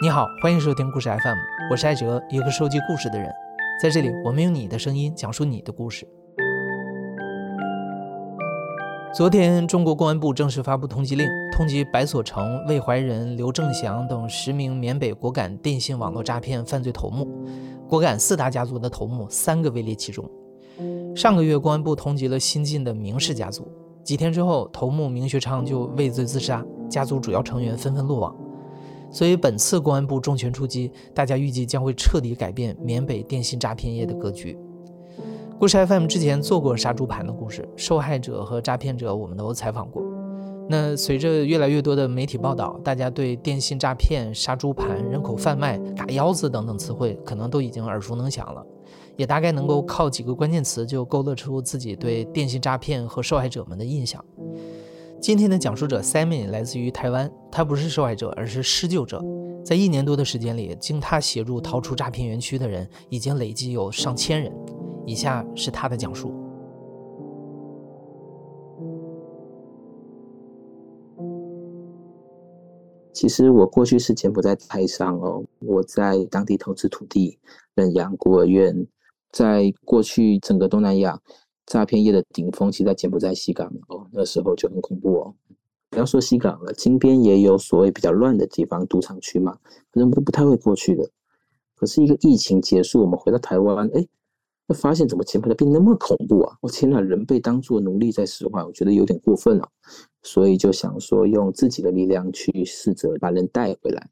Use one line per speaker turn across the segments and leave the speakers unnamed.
你好，欢迎收听故事 FM，我是艾哲，一个收集故事的人。在这里，我们用你的声音讲述你的故事。昨天，中国公安部正式发布通缉令，通缉白所成、魏怀仁、刘正祥等十名缅北果敢电信网络诈骗犯罪头目。果敢四大家族的头目，三个位列其中。上个月，公安部通缉了新晋的明氏家族，几天之后，头目明学昌就畏罪自杀，家族主要成员纷纷落网。所以本次公安部重拳出击，大家预计将会彻底改变缅北电信诈骗业的格局。故事 FM 之前做过杀猪盘的故事，受害者和诈骗者我们都采访过。那随着越来越多的媒体报道，大家对电信诈骗、杀猪盘、人口贩卖、打腰子等等词汇，可能都已经耳熟能详了，也大概能够靠几个关键词就勾勒出自己对电信诈骗和受害者们的印象。今天的讲述者 Sammy 来自于台湾，他不是受害者，而是施救者。在一年多的时间里，经他协助逃出诈骗园区的人已经累计有上千人。以下是他的讲述。
其实我过去是柬埔寨台商哦，我在当地投资土地、认养孤儿院，在过去整个东南亚。诈骗业的顶峰，其实在柬埔寨西港哦，那时候就很恐怖哦。不要说西港了，金边也有所谓比较乱的地方，赌场区嘛，人都不太会过去的。可是一个疫情结束，我们回到台湾，哎，发现怎么柬埔寨变那么恐怖啊？我天哪，人被当作奴隶在使唤，我觉得有点过分了。所以就想说，用自己的力量去试着把人带回来。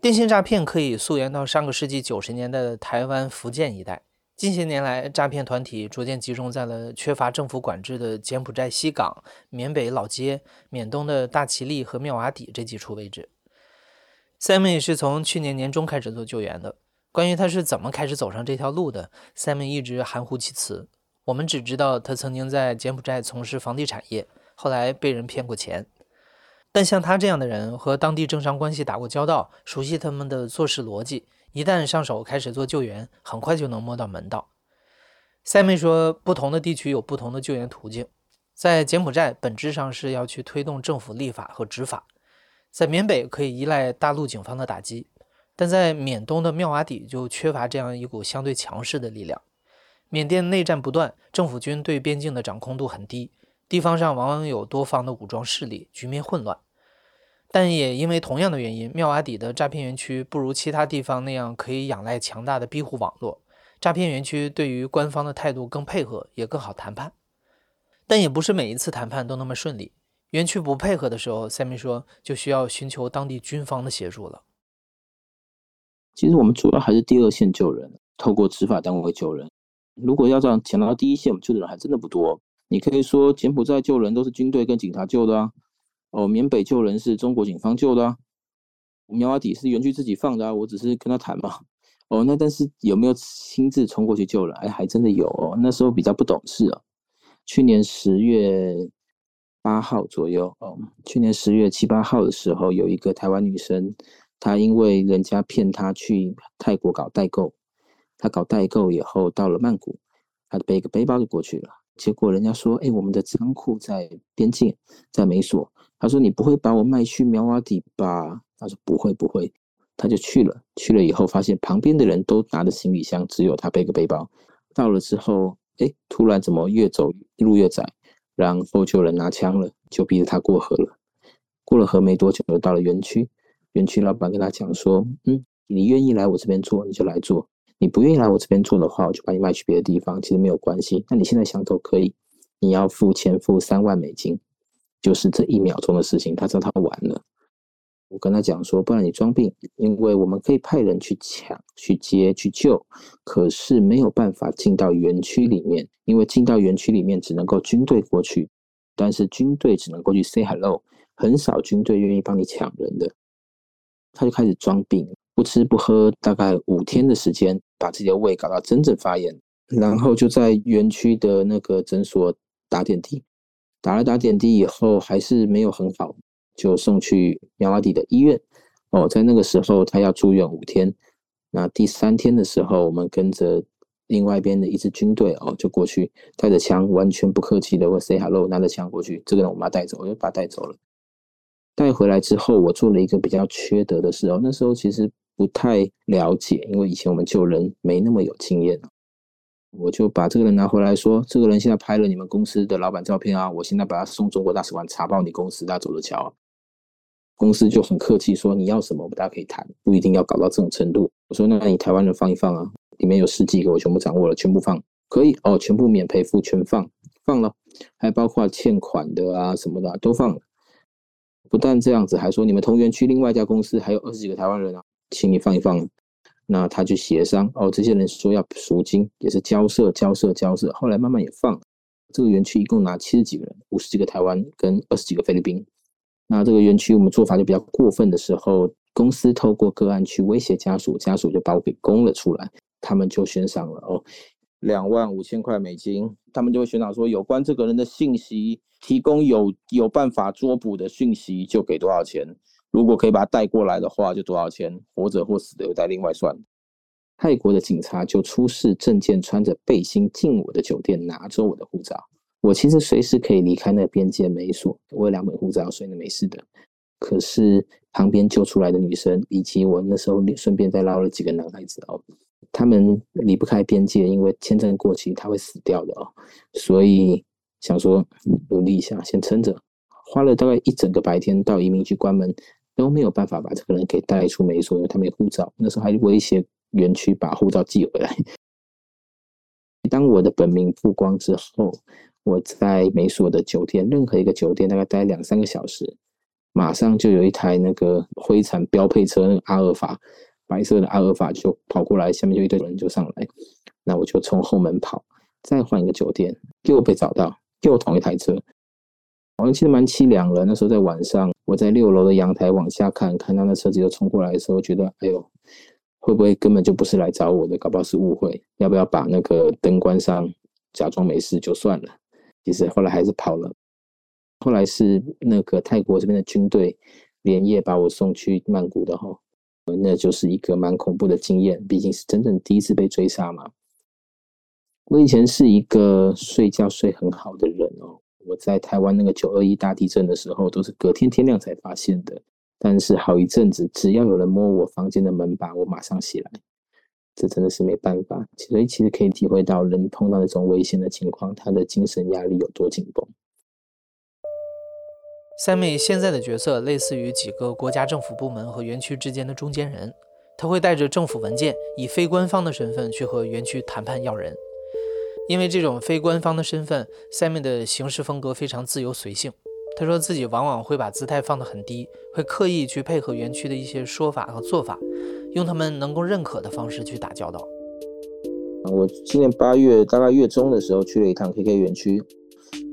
电信诈骗可以溯源到上个世纪九十年代的台湾、福建一带。近些年来，诈骗团体逐渐集中在了缺乏政府管制的柬埔寨西港、缅北老街、缅东的大其力和妙瓦底这几处位置。Sammy 是从去年年中开始做救援的。关于他是怎么开始走上这条路的，Sammy 一直含糊其辞。我们只知道他曾经在柬埔寨从事房地产业，后来被人骗过钱。但像他这样的人，和当地政商关系打过交道，熟悉他们的做事逻辑。一旦上手开始做救援，很快就能摸到门道。塞妹说，不同的地区有不同的救援途径。在柬埔寨，本质上是要去推动政府立法和执法；在缅北，可以依赖大陆警方的打击；但在缅东的妙瓦底，就缺乏这样一股相对强势的力量。缅甸内战不断，政府军对边境的掌控度很低，地方上往往有多方的武装势力，局面混乱。但也因为同样的原因，妙瓦底的诈骗园区不如其他地方那样可以仰赖强大的庇护网络。诈骗园区对于官方的态度更配合，也更好谈判。但也不是每一次谈判都那么顺利。园区不配合的时候，塞米说就需要寻求当地军方的协助了。
其实我们主要还是第二线救人，透过执法单位救人。如果要这样抢到第一线，我们救的人还真的不多。你可以说柬埔寨救人都是军队跟警察救的啊。哦，缅北救人是中国警方救的啊，苗阿底是园区自己放的啊，我只是跟他谈嘛。哦，那但是有没有亲自冲过去救人？哎，还真的有哦。那时候比较不懂事啊。去年十月八号左右，哦，去年十月七八号的时候，有一个台湾女生，她因为人家骗她去泰国搞代购，她搞代购以后到了曼谷，她背个背包就过去了。结果人家说，哎，我们的仓库在边境，在美索。他说：“你不会把我卖去苗瓦底吧？”他说：“不会，不会。”他就去了。去了以后，发现旁边的人都拿着行李箱，只有他背个背包。到了之后，哎，突然怎么越走路越窄？然后就有人拿枪了，就逼着他过河了。过了河没多久，就到了园区。园区老板跟他讲说：“嗯，你愿意来我这边做，你就来做；你不愿意来我这边做的话，我就把你卖去别的地方。其实没有关系。那你现在想走可以，你要付钱，付三万美金。”就是这一秒钟的事情，他知道他完了。我跟他讲说，不然你装病，因为我们可以派人去抢、去接、去救，可是没有办法进到园区里面，因为进到园区里面只能够军队过去，但是军队只能过去 say hello，很少军队愿意帮你抢人的。他就开始装病，不吃不喝，大概五天的时间，把自己的胃搞到真正发炎，然后就在园区的那个诊所打点滴。打了打点滴以后还是没有很好，就送去苗瓦底的医院。哦，在那个时候他要住院五天。那第三天的时候，我们跟着另外一边的一支军队哦，就过去带着枪，完全不客气的问 say hello，拿着枪过去。这个人我们要带走，我就把他带走了。带回来之后，我做了一个比较缺德的事哦。那时候其实不太了解，因为以前我们救人没那么有经验我就把这个人拿回来说，这个人现在拍了你们公司的老板照片啊，我现在把他送中国大使馆查爆你公司，大家走着瞧。公司就很客气说你要什么，我们大家可以谈，不一定要搞到这种程度。我说那你台湾人放一放啊，里面有十几个我全部掌握了，全部放可以哦，全部免赔付全放放了，还包括欠款的啊什么的都放了。不但这样子，还说你们同园区另外一家公司还有二十几个台湾人啊，请你放一放。那他去协商哦，这些人说要赎金，也是交涉、交涉、交涉。后来慢慢也放这个园区，一共拿七十几个人，五十几个台湾跟二十几个菲律宾。那这个园区我们做法就比较过分的时候，公司透过个案去威胁家属，家属就把我给供了出来，他们就悬赏了哦，两万五千块美金，他们就会悬赏说有关这个人的信息，提供有有办法捉捕的讯息就给多少钱。如果可以把他带过来的话，就多少钱？活着或死的又在另外算。泰国的警察就出示证件，穿着背心进我的酒店，拿着我的护照。我其实随时可以离开那个边界没锁，我有两本护照，所以那没事的。可是旁边救出来的女生，以及我那时候顺便再捞了几个男孩子哦，他们离不开边界，因为签证过期他会死掉的哦，所以想说努力一下，先撑着。花了大概一整个白天到移民局关门。都没有办法把这个人给带出美所，因为他没护照。那时候还威胁园区把护照寄回来。当我的本名曝光之后，我在美所的酒店，任何一个酒店大概待两三个小时，马上就有一台那个灰产标配车，那个阿尔法，白色的阿尔法就跑过来，下面就一堆人就上来，那我就从后门跑，再换一个酒店，又被找到，又同一台车。好像其实蛮凄凉的。那时候在晚上，我在六楼的阳台往下看，看到那车子又冲过来的时候，觉得哎呦，会不会根本就不是来找我的？搞不好是误会。要不要把那个灯关上，假装没事就算了？其实后来还是跑了。后来是那个泰国这边的军队连夜把我送去曼谷的哈，那就是一个蛮恐怖的经验。毕竟是真正第一次被追杀嘛。我以前是一个睡觉睡很好的人哦。我在台湾那个九二一大地震的时候，都是隔天天亮才发现的。但是好一阵子，只要有人摸我房间的门把，我马上起来。这真的是没办法。所以其实可以体会到，人碰到那种危险的情况，他的精神压力有多紧绷。
三妹现在的角色类似于几个国家政府部门和园区之间的中间人，他会带着政府文件，以非官方的身份去和园区谈判要人。因为这种非官方的身份，Sammy 的行事风格非常自由随性。他说自己往往会把姿态放得很低，会刻意去配合园区的一些说法和做法，用他们能够认可的方式去打交道。
我今年八月大概月中的时候去了一趟 KK 园区，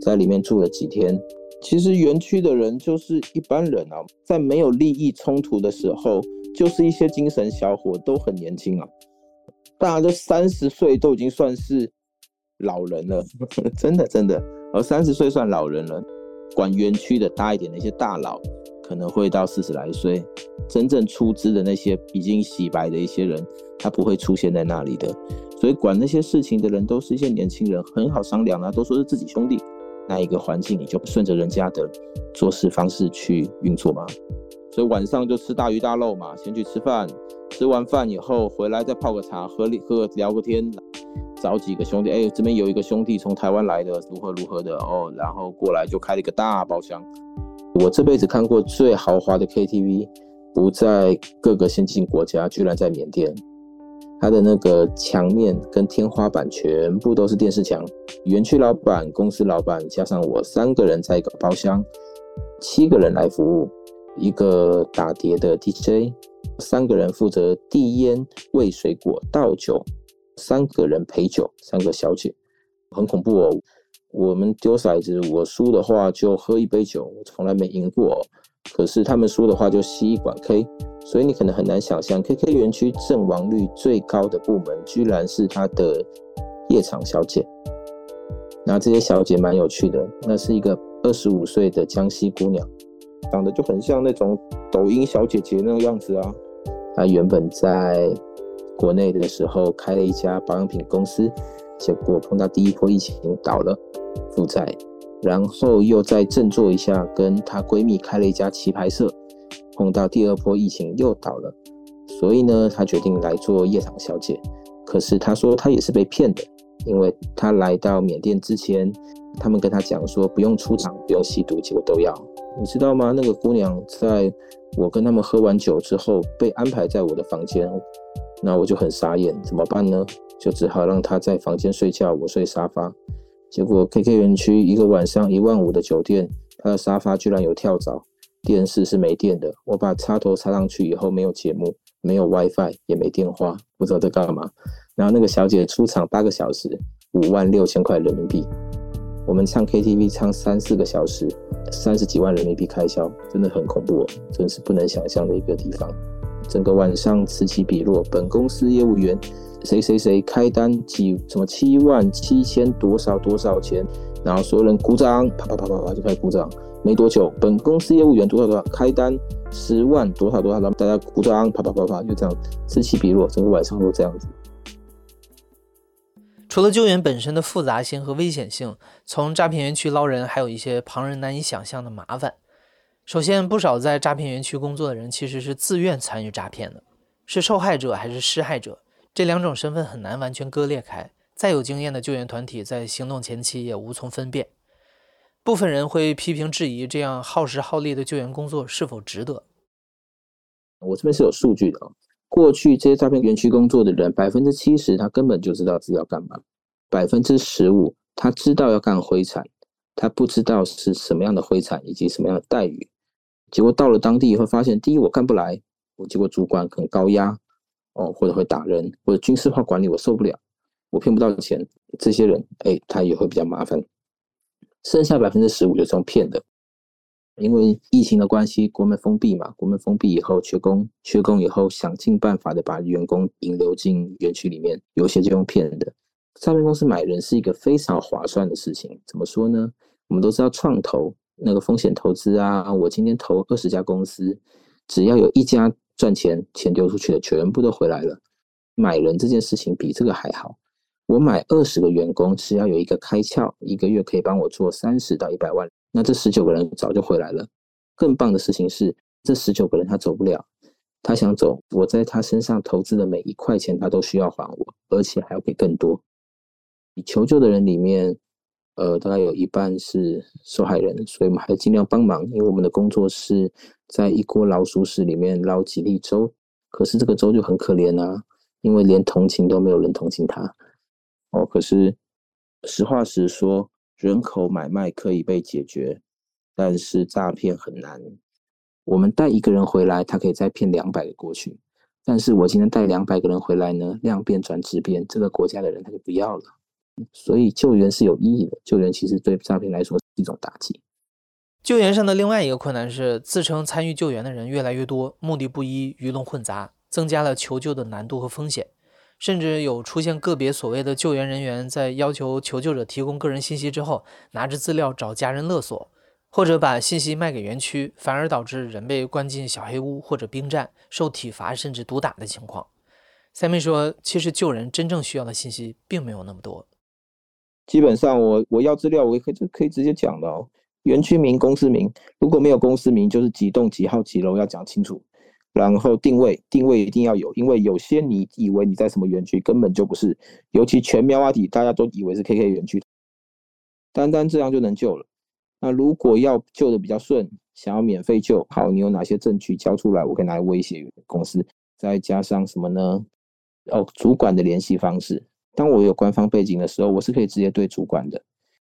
在里面住了几天。其实园区的人就是一般人啊，在没有利益冲突的时候，就是一些精神小伙，都很年轻啊，大家都三十岁都已经算是。老人了，真的真的，而三十岁算老人了。管园区的大一点的一些大佬，可能会到四十来岁。真正出资的那些已经洗白的一些人，他不会出现在那里的。所以管那些事情的人都是一些年轻人，很好商量啊，都说是自己兄弟。那一个环境，你就顺着人家的做事方式去运作嘛。所以晚上就吃大鱼大肉嘛，先去吃饭，吃完饭以后回来再泡个茶，喝喝聊个天。找几个兄弟，哎，这边有一个兄弟从台湾来的，如何如何的哦，然后过来就开了一个大包厢。我这辈子看过最豪华的 KTV，不在各个先进国家，居然在缅甸。它的那个墙面跟天花板全部都是电视墙。园区老板、公司老板加上我三个人在一个包厢，七个人来服务，一个打碟的 DJ，三个人负责递烟、喂水果、倒酒。三个人陪酒，三个小姐，很恐怖哦。我们丢骰子，我输的话就喝一杯酒，我从来没赢过。可是他们输的话就吸一管 K，所以你可能很难想象，KK 园区阵亡率最高的部门，居然是他的夜场小姐。那这些小姐蛮有趣的，那是一个二十五岁的江西姑娘，长得就很像那种抖音小姐姐那个样子啊。她原本在。国内的时候开了一家保养品公司，结果碰到第一波疫情倒了，负债然后又再振作一下，跟她闺蜜开了一家棋牌社，碰到第二波疫情又倒了，所以呢，她决定来做夜场小姐。可是她说她也是被骗的，因为她来到缅甸之前，他们跟她讲说不用出场，不用吸毒，结果都要。你知道吗？那个姑娘在我跟他们喝完酒之后，被安排在我的房间，那我就很傻眼，怎么办呢？就只好让她在房间睡觉，我睡沙发。结果 KK 园区一个晚上一万五的酒店，他的沙发居然有跳蚤，电视是没电的。我把插头插上去以后，没有节目，没有 WiFi，也没电话，不知道在干嘛。然后那个小姐出场八个小时，五万六千块人民币。我们唱 KTV 唱三四个小时，三十几万人民币开销，真的很恐怖，哦真是不能想象的一个地方。整个晚上此起彼落，本公司业务员。谁谁谁开单几什么七万七千多少多少钱，然后所有人鼓掌，啪啪啪啪啪就开始鼓掌。没多久，本公司业务员多少多少开单十万多少多少，然后大家鼓掌，啪啪啪啪就这样此起彼落，整个晚上都这样子。
除了救援本身的复杂性和危险性，从诈骗园区捞人还有一些旁人难以想象的麻烦。首先，不少在诈骗园区工作的人其实是自愿参与诈骗的，是受害者还是施害者？这两种身份很难完全割裂开，再有经验的救援团体在行动前期也无从分辨。部分人会批评质疑这样耗时耗力的救援工作是否值得。
我这边是有数据的，过去这些诈骗园区工作的人，百分之七十他根本就知道自己要干嘛，百分之十五他知道要干灰产，他不知道是什么样的灰产以及什么样的待遇。结果到了当地以后，发现第一我干不来，我结果主管很高压。哦，或者会打人，或者军事化管理，我受不了，我骗不到钱，这些人，哎，他也会比较麻烦。剩下百分之十五就是用骗的，因为疫情的关系，国门封闭嘛，国门封闭以后缺工，缺工以后想尽办法的把员工引流进园区里面，有些就用骗的。诈骗公司买人是一个非常划算的事情，怎么说呢？我们都知道创投那个风险投资啊，我今天投二十家公司，只要有一家。赚钱，钱丢出去了，全部都回来了。买人这件事情比这个还好。我买二十个员工，只要有一个开窍，一个月可以帮我做三十到一百万，那这十九个人早就回来了。更棒的事情是，这十九个人他走不了，他想走，我在他身上投资的每一块钱，他都需要还我，而且还要给更多。你求救的人里面。呃，大概有一半是受害人，所以我们还尽量帮忙，因为我们的工作是在一锅老鼠屎里面捞几粒粥。可是这个粥就很可怜啊，因为连同情都没有人同情他。哦，可是实话实说，人口买卖可以被解决，但是诈骗很难。我们带一个人回来，他可以再骗两百个过去，但是我今天带两百个人回来呢，量变转质变，这个国家的人他就不要了。所以救援是有意义的，救援其实对诈骗来说是一种打击。
救援上的另外一个困难是，自称参与救援的人越来越多，目的不一，鱼龙混杂，增加了求救的难度和风险。甚至有出现个别所谓的救援人员在要求求救者提供个人信息之后，拿着资料找家人勒索，或者把信息卖给园区，反而导致人被关进小黑屋或者兵站，受体罚甚至毒打的情况。三妹说，其实救人真正需要的信息并没有那么多。
基本上，我我要资料，我也可以可以直接讲的哦。园区名、公司名，如果没有公司名，就是几栋几号几楼要讲清楚。然后定位，定位一定要有，因为有些你以为你在什么园区，根本就不是。尤其全苗阿体，大家都以为是 KK 园区，单单这样就能救了。那如果要救的比较顺，想要免费救，好，你有哪些证据交出来，我可以拿来威胁公司。再加上什么呢？哦，主管的联系方式。当我有官方背景的时候，我是可以直接对主管的。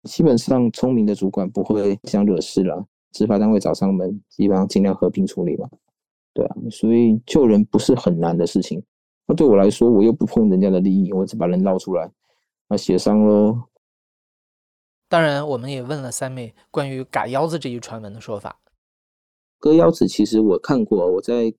基本上，聪明的主管不会想惹事了。执法单位找上门，基本上尽量和平处理嘛。对啊，所以救人不是很难的事情。那对我来说，我又不碰人家的利益，我只把人捞出来，那协商喽。
当然，我们也问了三妹关于“嘎腰子”这一传闻的说法。
割腰子，其实我看过，我在。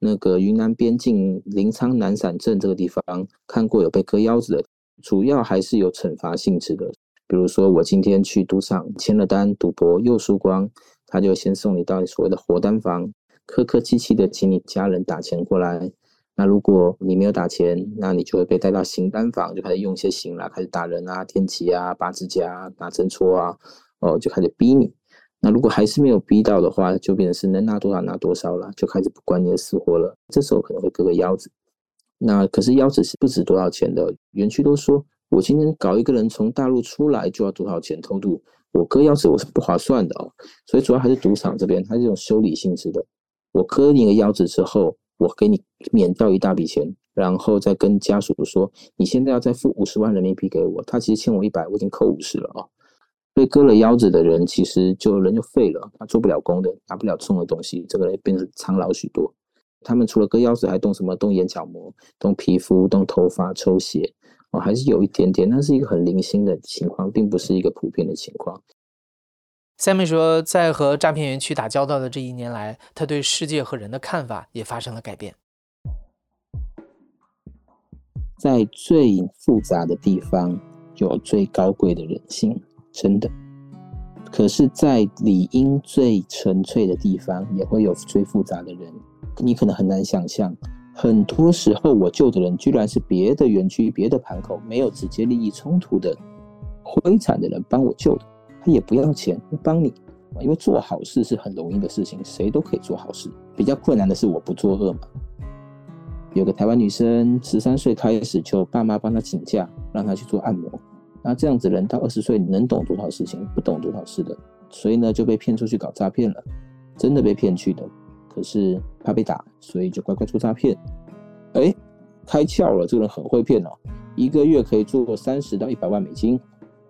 那个云南边境临沧南伞镇这个地方看过有被割腰子的，主要还是有惩罚性质的。比如说我今天去赌场签了单，赌博又输光，他就先送你到所谓的活单房，客客气气的请你家人打钱过来。那如果你没有打钱，那你就会被带到刑单房，就开始用一些刑啦，开始打人啊、天启啊、拔指甲、拿针戳啊。哦，就开始逼你。那如果还是没有逼到的话，就变成是能拿多少拿多少了，就开始不管你的死活了。这时候可能会割个腰子。那可是腰子是不值多少钱的，园区都说我今天搞一个人从大陆出来就要多少钱偷渡，我割腰子我是不划算的哦。所以主要还是赌场这边，它是这种修理性质的。我割你个腰子之后，我给你免掉一大笔钱，然后再跟家属说，你现在要再付五十万人民币给我。他其实欠我一百，我已经扣五十了啊。被割了腰子的人，其实就人就废了，他做不了工的，拿不了重的东西，这个人变得苍老许多。他们除了割腰子，还动什么？动眼角膜、动皮肤、动头发、抽血，哦，还是有一点点，那是一个很零星的情况，并不是一个普遍的情况。
Sammy 说，在和诈骗园区打交道的这一年来，他对世界和人的看法也发生了改变。
在最复杂的地方，有最高贵的人性。真的，可是，在理应最纯粹的地方，也会有最复杂的人。你可能很难想象，很多时候我救的人，居然是别的园区、别的盘口没有直接利益冲突的灰产的人帮我救的，他也不要钱，帮你。因为做好事是很容易的事情，谁都可以做好事。比较困难的是我不作恶嘛。有个台湾女生，十三岁开始就爸妈帮她请假，让她去做按摩。那这样子人到二十岁能懂多少事情？不懂多少事的，所以呢就被骗出去搞诈骗了，真的被骗去的。可是怕被打，所以就乖乖做诈骗。哎，开窍了，这个人很会骗哦，一个月可以做三十到一百万美金，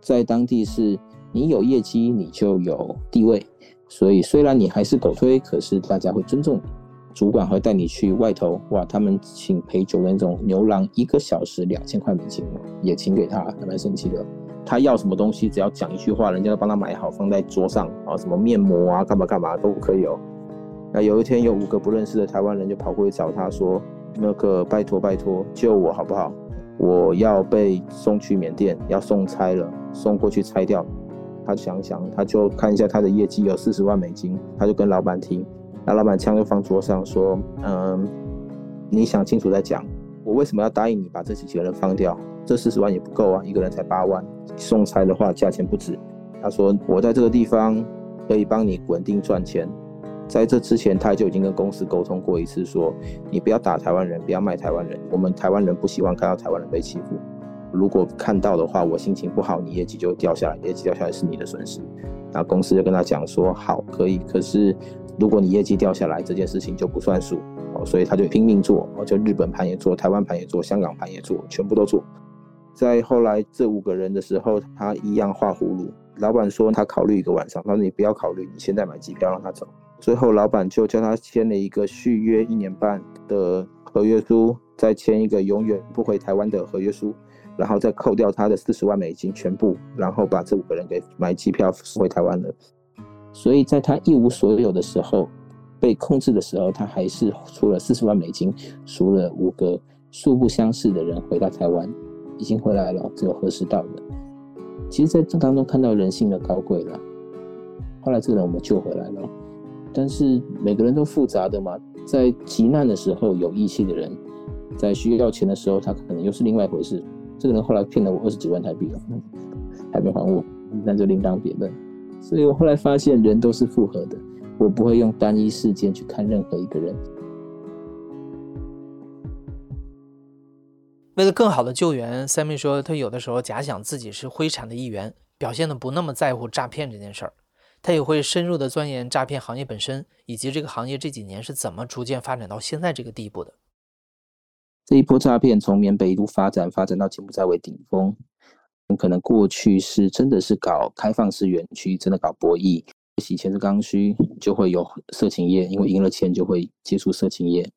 在当地是你有业绩你就有地位，所以虽然你还是狗推，可是大家会尊重你。主管会带你去外头，哇！他们请陪酒的那种牛郎，一个小时两千块美金，也请给他，还蛮神奇的。他要什么东西，只要讲一句话，人家都帮他买好，放在桌上啊，什么面膜啊，干嘛干嘛都可以哦。那有一天，有五个不认识的台湾人就跑过去找他说：“那个拜托拜托，救我好不好？我要被送去缅甸，要送拆了，送过去拆掉。”他想想，他就看一下他的业绩有四十万美金，他就跟老板提。那老板枪就放桌上说：“嗯，你想清楚再讲。我为什么要答应你把这几个人放掉？这四十万也不够啊，一个人才八万，送差的话价钱不止。”他说：“我在这个地方可以帮你稳定赚钱。在这之前，他就已经跟公司沟通过一次，说你不要打台湾人，不要卖台湾人。我们台湾人不希望看到台湾人被欺负。如果看到的话，我心情不好，你业绩就掉下来，业绩掉下来是你的损失。”然后公司就跟他讲说：“好，可以，可是。”如果你业绩掉下来，这件事情就不算数哦，所以他就拼命做，哦，就日本盘也做，台湾盘也做，香港盘也做，全部都做。在后来这五个人的时候，他一样画葫芦。老板说他考虑一个晚上，他说你不要考虑，你现在买机票让他走。最后老板就叫他签了一个续约一年半的合约书，再签一个永远不回台湾的合约书，然后再扣掉他的四十万美金全部，然后把这五个人给买机票回台湾了。所以在他一无所有的时候，被控制的时候，他还是出了四十万美金，赎了五个素不相识的人回到台湾，已经回来了，只有何时到的。其实，在这当中看到人性的高贵了。后来这个人我们救回来了，但是每个人都复杂的嘛，在急难的时候有义气的人，在需要钱的时候，他可能又是另外一回事。这个人后来骗了我二十几万台币了，还没还我，那就另当别论。所以我后来发现，人都是复合的。我不会用单一事件去看任何一个人。
为了更好的救援，Sammy 说，他有的时候假想自己是灰产的一员，表现的不那么在乎诈骗这件事儿。他也会深入的钻研诈骗行业本身，以及这个行业这几年是怎么逐渐发展到现在这个地步的。
这一波诈骗从缅北一路发展，发展到柬埔寨为顶峰。可能过去是真的是搞开放式园区，真的搞博弈，洗钱是刚需，就会有色情业，因为赢了钱就会接触色情业。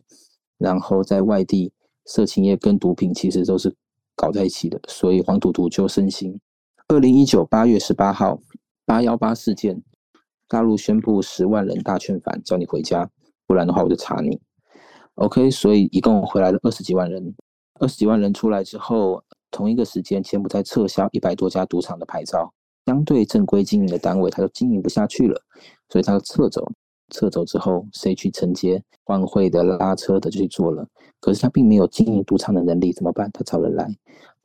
然后在外地，色情业跟毒品其实都是搞在一起的，所以黄赌毒就盛行。二零一九八月十八号，八幺八事件，大陆宣布十万人大劝返，叫你回家，不然的话我就查你。OK，所以一共回来了二十几万人，二十几万人出来之后。同一个时间，柬埔寨撤销一百多家赌场的牌照，相对正规经营的单位，他就经营不下去了，所以他就撤走。撤走之后，谁去承接换汇的、拉车的就去做了。可是他并没有经营赌场的能力，怎么办？他找人来，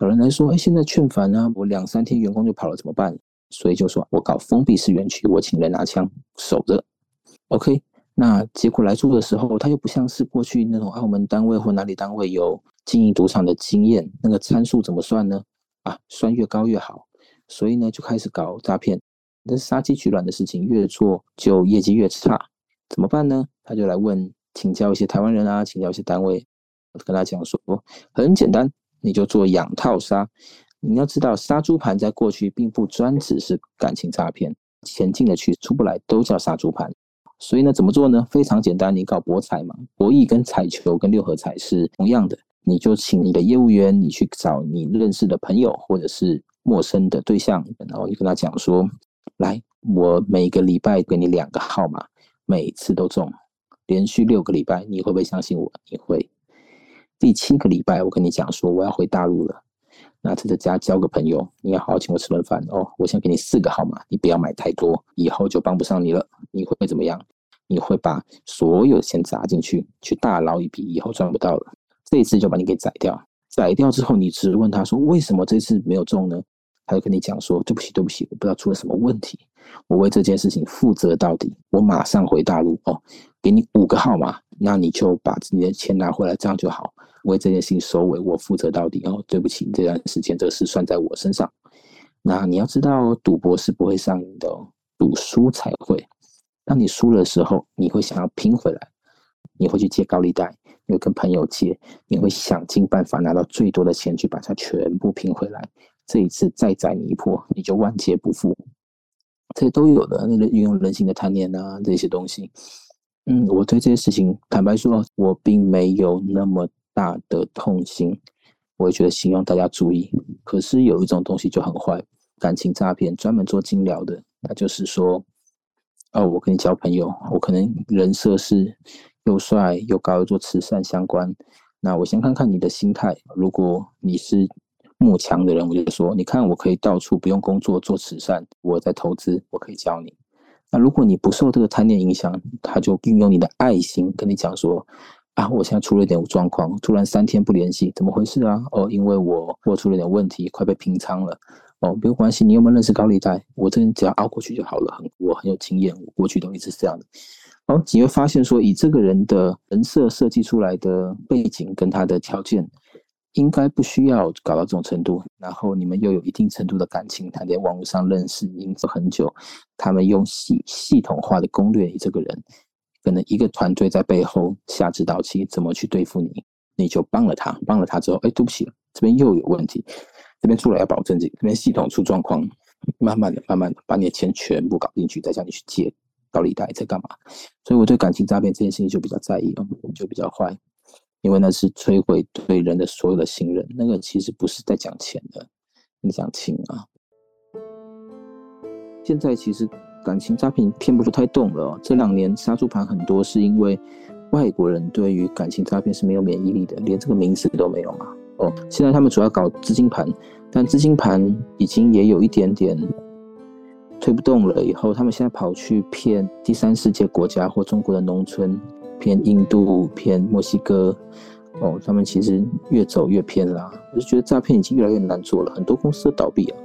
有人来说：“哎，现在劝返呢，我两三天员工就跑了，怎么办？”所以就说我搞封闭式园区，我请人拿枪守着。OK，那结果来做的时候，他又不像是过去那种澳门单位或哪里单位有经营赌场的经验，那个参数怎么算呢？啊，算越高越好。所以呢，就开始搞诈骗，那杀鸡取卵的事情越做就业绩越差，怎么办呢？他就来问请教一些台湾人啊，请教一些单位，跟他讲说很简单，你就做养套杀。你要知道，杀猪盘在过去并不专指是感情诈骗，钱进得去出不来都叫杀猪盘。所以呢，怎么做呢？非常简单，你搞博彩嘛，博弈跟彩球跟六合彩是同样的，你就请你的业务员，你去找你认识的朋友或者是。陌生的对象，然后你跟他讲说：“来，我每个礼拜给你两个号码，每次都中，连续六个礼拜，你会不会相信我？你会。第七个礼拜，我跟你讲说我要回大陆了，那在家交个朋友，你要好好请我吃顿饭哦。我想给你四个号码，你不要买太多，以后就帮不上你了。你会怎么样？你会把所有钱砸进去，去大捞一笔，以后赚不到了。这一次就把你给宰掉，宰掉之后，你只问他说为什么这次没有中呢？”他就跟你讲说：“对不起，对不起，我不知道出了什么问题，我为这件事情负责到底。我马上回大陆哦，给你五个号码，那你就把你的钱拿回来，这样就好。为这件事情收尾，我负责到底哦。对不起，这段时间这个事算在我身上。那你要知道，赌博是不会上瘾的，赌输才会。当你输的时候，你会想要拼回来，你会去借高利贷，你会跟朋友借，你会想尽办法拿到最多的钱去把它全部拼回来。”这一次再宰你一波，你就万劫不复。这都有的，那个运用人性的贪念啊，这些东西。嗯，我对这些事情，坦白说，我并没有那么大的痛心。我也觉得希望大家注意。可是有一种东西就很坏，感情诈骗，专门做金疗的，那就是说，哦，我跟你交朋友，我可能人设是又帅又高，又做慈善相关。那我先看看你的心态，如果你是。慕强的人，我就说，你看，我可以到处不用工作做慈善，我在投资，我可以教你。那如果你不受这个贪念影响，他就运用你的爱心跟你讲说，啊，我现在出了点状况，突然三天不联系，怎么回事啊？哦，因为我我出了点问题，快被平仓了。哦，没有关系，你有没有认识高利贷？我这人只要熬过去就好了，很我很有经验，我过去都一直是这样的。哦，你会发现说，以这个人的人设设计出来的背景跟他的条件。应该不需要搞到这种程度，然后你们又有一定程度的感情，他在网络上认识，已经很久。他们用系系统化的攻略你这个人，可能一个团队在背后下指导棋，怎么去对付你，你就帮了他，帮了他之后，哎，对不起，这边又有问题，这边出来要保证这这边系统出状况，慢慢的、慢慢的把你的钱全部搞进去，再叫你去借高利贷，在干嘛？所以我对感情诈骗这件事情就比较在意哦，就比较坏。因为那是摧毁对人的所有的信任，那个其实不是在讲钱的，你讲情啊。现在其实感情诈骗骗不出太动了，这两年杀猪盘很多，是因为外国人对于感情诈骗是没有免疫力的，连这个名词都没有嘛。哦，现在他们主要搞资金盘，但资金盘已经也有一点点推不动了，以后他们现在跑去骗第三世界国家或中国的农村。骗印度、骗墨西哥，哦，他们其实越走越偏啦。我就觉得诈骗已经越来越难做了，很多公司都倒闭了。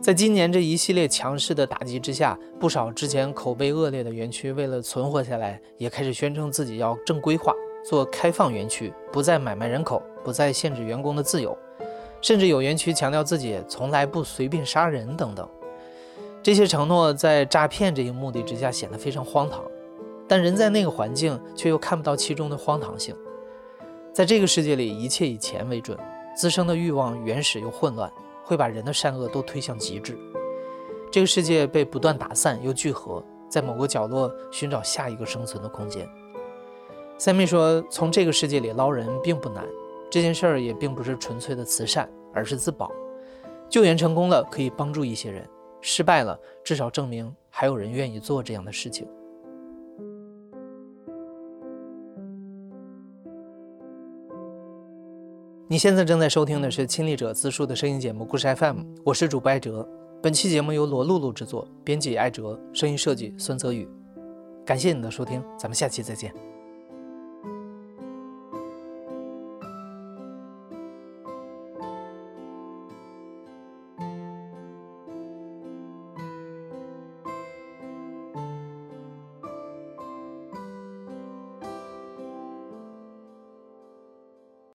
在今年这一系列强势的打击之下，不少之前口碑恶劣的园区，为了存活下来，也开始宣称自己要正规化，做开放园区，不再买卖人口，不再限制员工的自由，甚至有园区强调自己从来不随便杀人等等。这些承诺在诈骗这一目的之下显得非常荒唐，但人在那个环境却又看不到其中的荒唐性。在这个世界里，一切以钱为准，滋生的欲望原始又混乱，会把人的善恶都推向极致。这个世界被不断打散又聚合，在某个角落寻找下一个生存的空间。三妹说：“从这个世界里捞人并不难，这件事儿也并不是纯粹的慈善，而是自保。救援成功了，可以帮助一些人。”失败了，至少证明还有人愿意做这样的事情。你现在正在收听的是亲历者自述的声音节目《故事 FM》，我是主播艾哲。本期节目由罗露露制作，编辑艾哲，声音设计孙泽宇。感谢你的收听，咱们下期再见。